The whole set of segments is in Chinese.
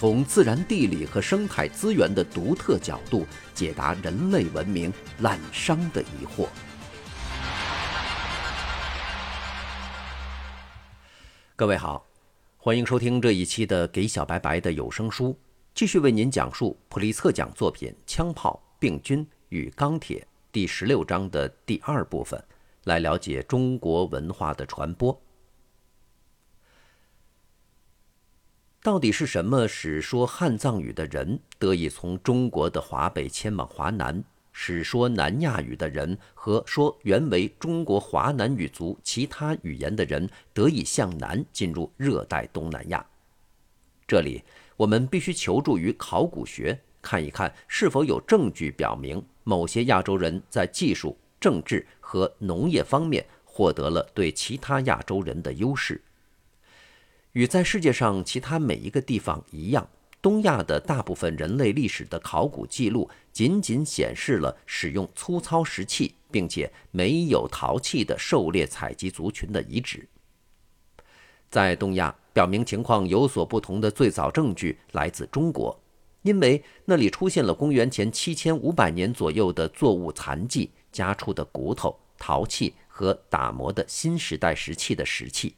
从自然地理和生态资源的独特角度解答人类文明滥觞的疑惑。各位好，欢迎收听这一期的《给小白白的有声书》，继续为您讲述普利策奖作品《枪炮、病菌与钢铁》第十六章的第二部分，来了解中国文化的传播。到底是什么使说汉藏语的人得以从中国的华北迁往华南，使说南亚语的人和说原为中国华南语族其他语言的人得以向南进入热带东南亚？这里我们必须求助于考古学，看一看是否有证据表明某些亚洲人在技术、政治和农业方面获得了对其他亚洲人的优势。与在世界上其他每一个地方一样，东亚的大部分人类历史的考古记录仅仅显示了使用粗糙石器并且没有陶器的狩猎采集族群的遗址。在东亚，表明情况有所不同的最早证据来自中国，因为那里出现了公元前七千五百年左右的作物残迹、家畜的骨头、陶器和打磨的新时代石器的石器。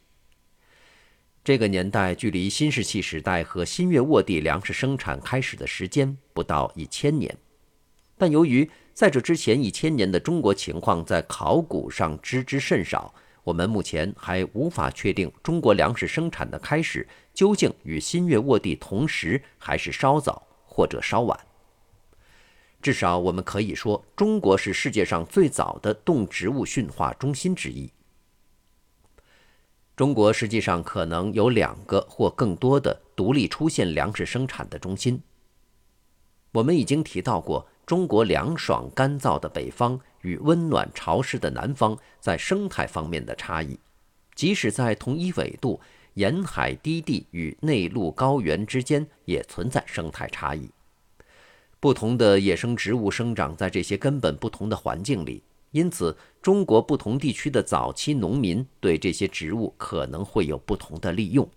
这个年代距离新石器时代和新月沃地粮食生产开始的时间不到一千年，但由于在这之前一千年的中国情况在考古上知之甚少，我们目前还无法确定中国粮食生产的开始究竟与新月沃地同时，还是稍早或者稍晚。至少我们可以说，中国是世界上最早的动植物驯化中心之一。中国实际上可能有两个或更多的独立出现粮食生产的中心。我们已经提到过，中国凉爽干燥的北方与温暖潮湿的南方在生态方面的差异，即使在同一纬度，沿海低地与内陆高原之间也存在生态差异。不同的野生植物生长在这些根本不同的环境里。因此，中国不同地区的早期农民对这些植物可能会有不同的利用。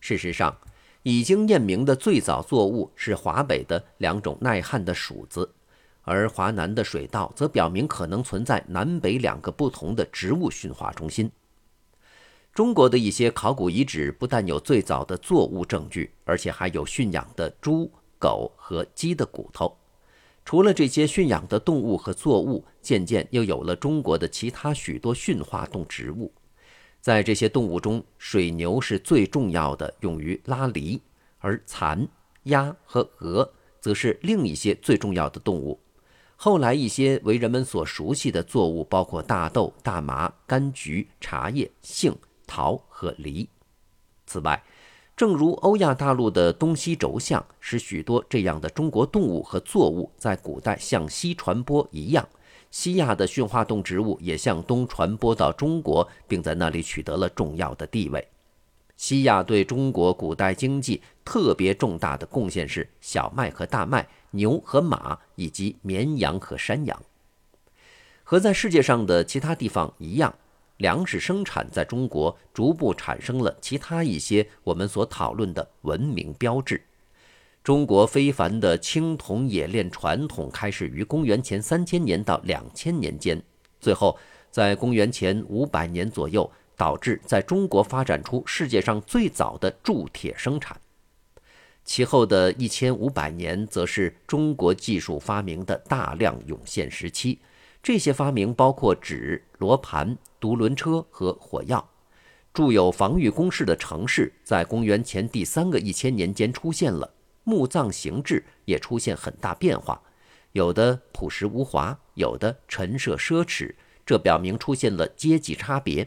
事实上，已经验明的最早作物是华北的两种耐旱的薯子，而华南的水稻则表明可能存在南北两个不同的植物驯化中心。中国的一些考古遗址不但有最早的作物证据，而且还有驯养的猪、狗和鸡的骨头。除了这些驯养的动物和作物，渐渐又有了中国的其他许多驯化动植物。在这些动物中，水牛是最重要的，用于拉犁；而蚕、鸭和鹅则是另一些最重要的动物。后来，一些为人们所熟悉的作物包括大豆、大麻、柑橘、茶叶、杏、桃和梨。此外，正如欧亚大陆的东西轴向使许多这样的中国动物和作物在古代向西传播一样，西亚的驯化动植物也向东传播到中国，并在那里取得了重要的地位。西亚对中国古代经济特别重大的贡献是小麦和大麦、牛和马以及绵羊和山羊。和在世界上的其他地方一样。粮食生产在中国逐步产生了其他一些我们所讨论的文明标志。中国非凡的青铜冶炼传统开始于公元前三千年到两千年间，最后在公元前五百年左右，导致在中国发展出世界上最早的铸铁生产。其后的一千五百年，则是中国技术发明的大量涌现时期。这些发明包括纸、罗盘、独轮车和火药。筑有防御工事的城市在公元前第三个一千年间出现了。墓葬形制也出现很大变化，有的朴实无华，有的陈设奢侈，这表明出现了阶级差别。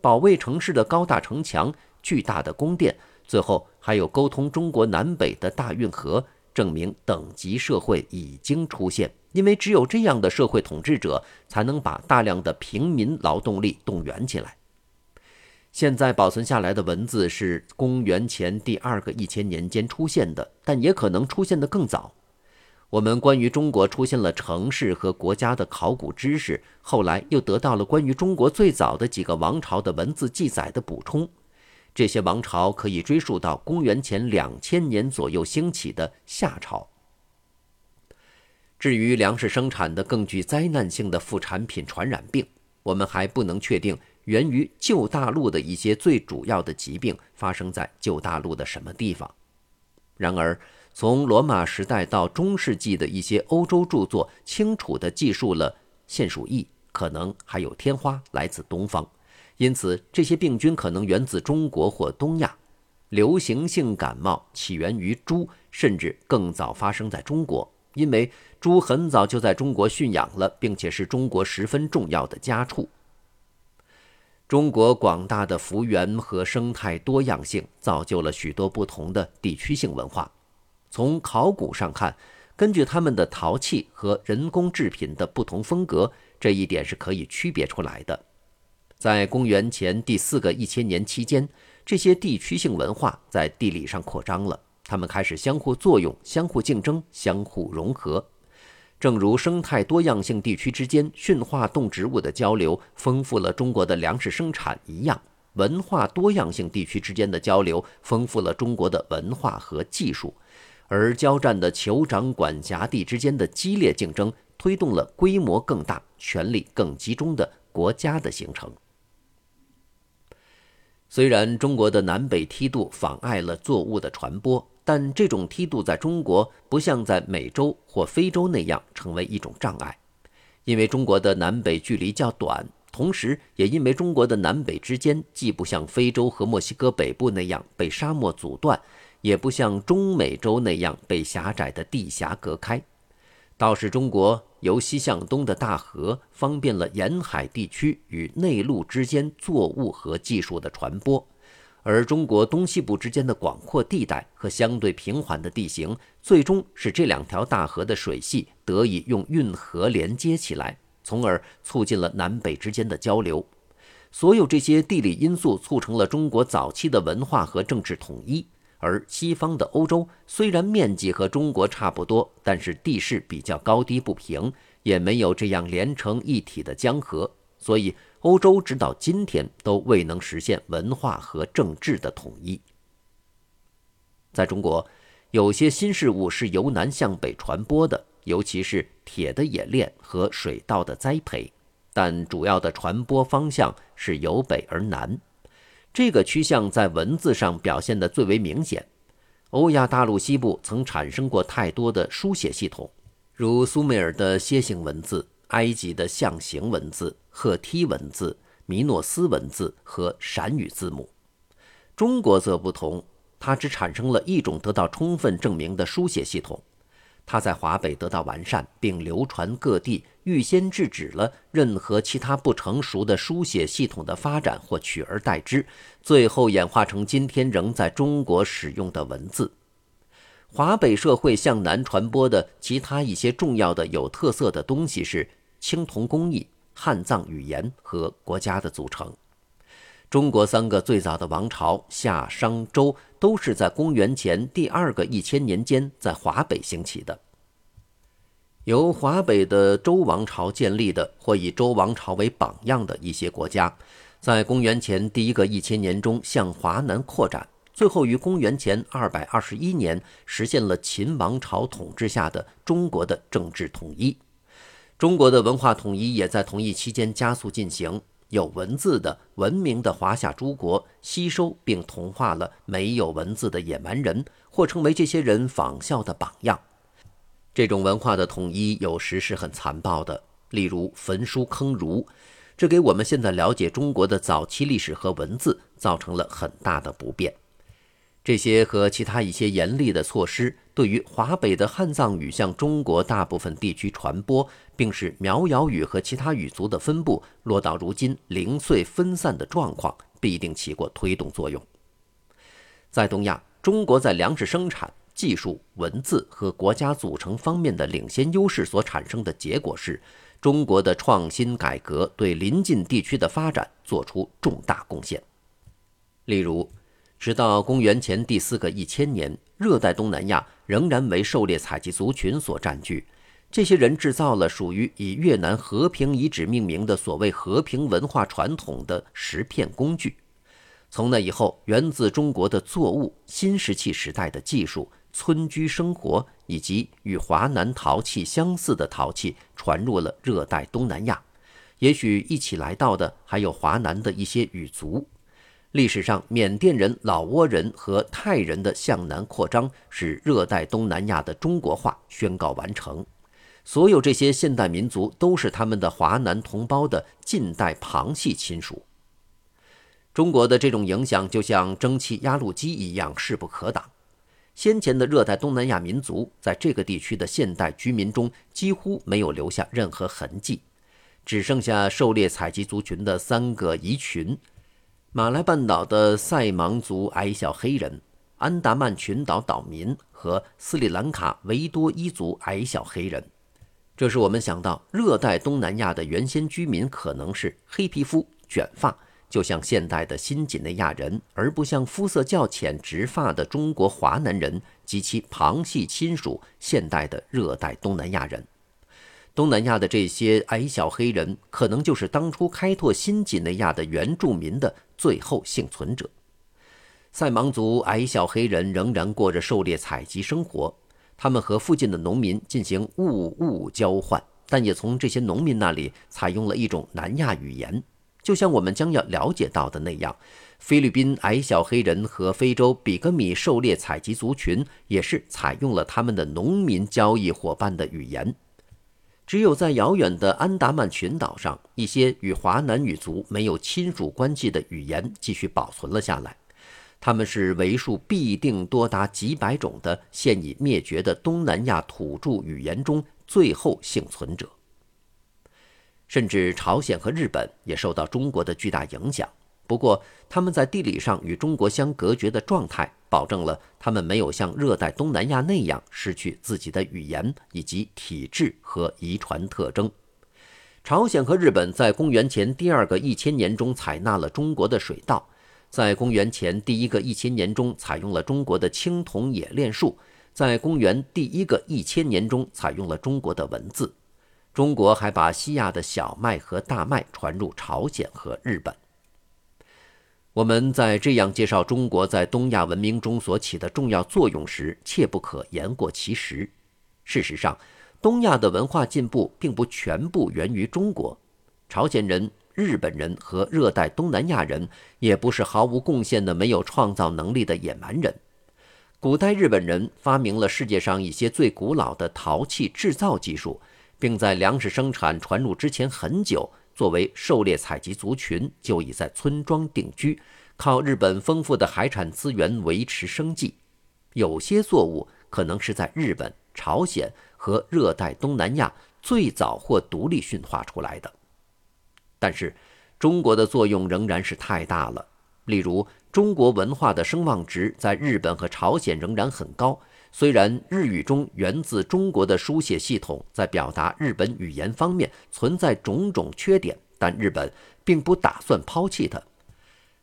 保卫城市的高大城墙、巨大的宫殿，最后还有沟通中国南北的大运河，证明等级社会已经出现，因为只有这样的社会统治者才能把大量的平民劳动力动员起来。现在保存下来的文字是公元前第二个一千年间出现的，但也可能出现的更早。我们关于中国出现了城市和国家的考古知识，后来又得到了关于中国最早的几个王朝的文字记载的补充。这些王朝可以追溯到公元前两千年左右兴起的夏朝。至于粮食生产的更具灾难性的副产品传染病，我们还不能确定。源于旧大陆的一些最主要的疾病发生在旧大陆的什么地方？然而，从罗马时代到中世纪的一些欧洲著作清楚地记述了腺鼠疫，可能还有天花来自东方，因此这些病菌可能源自中国或东亚。流行性感冒起源于猪，甚至更早发生在中国，因为猪很早就在中国驯养了，并且是中国十分重要的家畜。中国广大的幅员和生态多样性，造就了许多不同的地区性文化。从考古上看，根据他们的陶器和人工制品的不同风格，这一点是可以区别出来的。在公元前第四个一千年期间，这些地区性文化在地理上扩张了，它们开始相互作用、相互竞争、相互融合。正如生态多样性地区之间驯化动植物的交流丰富了中国的粮食生产一样，文化多样性地区之间的交流丰富了中国的文化和技术，而交战的酋长管辖地之间的激烈竞争推动了规模更大、权力更集中的国家的形成。虽然中国的南北梯度妨碍了作物的传播。但这种梯度在中国不像在美洲或非洲那样成为一种障碍，因为中国的南北距离较短，同时也因为中国的南北之间既不像非洲和墨西哥北部那样被沙漠阻断，也不像中美洲那样被狭窄的地峡隔开，倒是中国由西向东的大河方便了沿海地区与内陆之间作物和技术的传播。而中国东西部之间的广阔地带和相对平缓的地形，最终使这两条大河的水系得以用运河连接起来，从而促进了南北之间的交流。所有这些地理因素促成了中国早期的文化和政治统一。而西方的欧洲虽然面积和中国差不多，但是地势比较高低不平，也没有这样连成一体的江河，所以。欧洲直到今天都未能实现文化和政治的统一。在中国，有些新事物是由南向北传播的，尤其是铁的冶炼和水稻的栽培，但主要的传播方向是由北而南。这个趋向在文字上表现得最为明显。欧亚大陆西部曾产生过太多的书写系统，如苏美尔的楔形文字。埃及的象形文字、赫梯文字、米诺斯文字和闪语字母，中国则不同，它只产生了一种得到充分证明的书写系统，它在华北得到完善并流传各地，预先制止了任何其他不成熟的书写系统的发展或取而代之，最后演化成今天仍在中国使用的文字。华北社会向南传播的其他一些重要的有特色的东西是。青铜工艺、汉藏语言和国家的组成。中国三个最早的王朝夏、商、周都是在公元前第二个一千年间在华北兴起的。由华北的周王朝建立的，或以周王朝为榜样的一些国家，在公元前第一个一千年中向华南扩展，最后于公元前二百二十一年实现了秦王朝统治下的中国的政治统一。中国的文化统一也在同一期间加速进行。有文字的文明的华夏诸国吸收并同化了没有文字的野蛮人，或成为这些人仿效的榜样。这种文化的统一有时是很残暴的，例如焚书坑儒，这给我们现在了解中国的早期历史和文字造成了很大的不便。这些和其他一些严厉的措施，对于华北的汉藏语向中国大部分地区传播，并使苗瑶语和其他语族的分布落到如今零碎分散的状况，必定起过推动作用。在东亚，中国在粮食生产、技术、文字和国家组成方面的领先优势所产生的结果是，中国的创新改革对邻近地区的发展做出重大贡献。例如，直到公元前第四个一千年，热带东南亚仍然为狩猎采集族群所占据。这些人制造了属于以越南和平遗址命名的所谓和平文化传统的石片工具。从那以后，源自中国的作物、新石器时代的技术、村居生活以及与华南陶器相似的陶器传入了热带东南亚。也许一起来到的还有华南的一些语族。历史上，缅甸人、老挝人和泰人的向南扩张，使热带东南亚的中国化宣告完成。所有这些现代民族都是他们的华南同胞的近代旁系亲属。中国的这种影响就像蒸汽压路机一样势不可挡。先前的热带东南亚民族在这个地区的现代居民中几乎没有留下任何痕迹，只剩下狩猎采集族群的三个遗群：马来半岛的塞芒族矮小黑人、安达曼群岛岛民和斯里兰卡维多伊族矮小黑人。这使我们想到，热带东南亚的原先居民可能是黑皮肤、卷发，就像现代的新几内亚人，而不像肤色较浅、直发的中国华南人及其旁系亲属——现代的热带东南亚人。东南亚的这些矮小黑人，可能就是当初开拓新几内亚的原住民的最后幸存者。塞芒族矮小黑人仍然过着狩猎采集生活。他们和附近的农民进行物物交换，但也从这些农民那里采用了一种南亚语言，就像我们将要了解到的那样。菲律宾矮小黑人和非洲比格米狩猎采集族群也是采用了他们的农民交易伙伴的语言。只有在遥远的安达曼群岛上，一些与华南语族没有亲属关系的语言继续保存了下来。他们是为数必定多达几百种的现已灭绝的东南亚土著语言中最后幸存者。甚至朝鲜和日本也受到中国的巨大影响。不过，他们在地理上与中国相隔绝的状态，保证了他们没有像热带东南亚那样失去自己的语言以及体质和遗传特征。朝鲜和日本在公元前第二个一千年中采纳了中国的水稻。在公元前第一个一千年中，采用了中国的青铜冶炼术；在公元第一个一千年中，采用了中国的文字。中国还把西亚的小麦和大麦传入朝鲜和日本。我们在这样介绍中国在东亚文明中所起的重要作用时，切不可言过其实。事实上，东亚的文化进步并不全部源于中国，朝鲜人。日本人和热带东南亚人也不是毫无贡献的、没有创造能力的野蛮人。古代日本人发明了世界上一些最古老的陶器制造技术，并在粮食生产传入之前很久，作为狩猎采集族群就已在村庄定居，靠日本丰富的海产资源维持生计。有些作物可能是在日本、朝鲜和热带东南亚最早或独立驯化出来的。但是，中国的作用仍然是太大了。例如，中国文化的声望值在日本和朝鲜仍然很高。虽然日语中源自中国的书写系统在表达日本语言方面存在种种缺点，但日本并不打算抛弃它。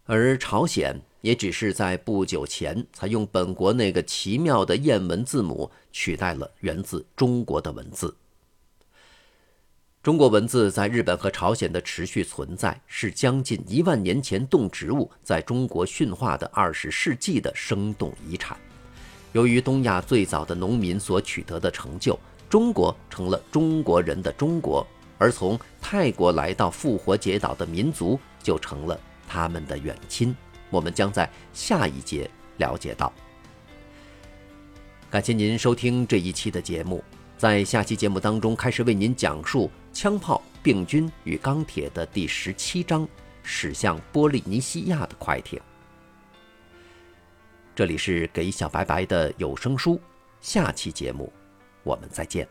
而朝鲜也只是在不久前才用本国那个奇妙的谚文字母取代了源自中国的文字。中国文字在日本和朝鲜的持续存在，是将近一万年前动植物在中国驯化的二十世纪的生动遗产。由于东亚最早的农民所取得的成就，中国成了中国人的中国，而从泰国来到复活节岛的民族就成了他们的远亲。我们将在下一节了解到。感谢您收听这一期的节目。在下期节目当中，开始为您讲述枪炮、病菌与钢铁的第十七章——驶向波利尼西亚的快艇。这里是给小白白的有声书，下期节目我们再见。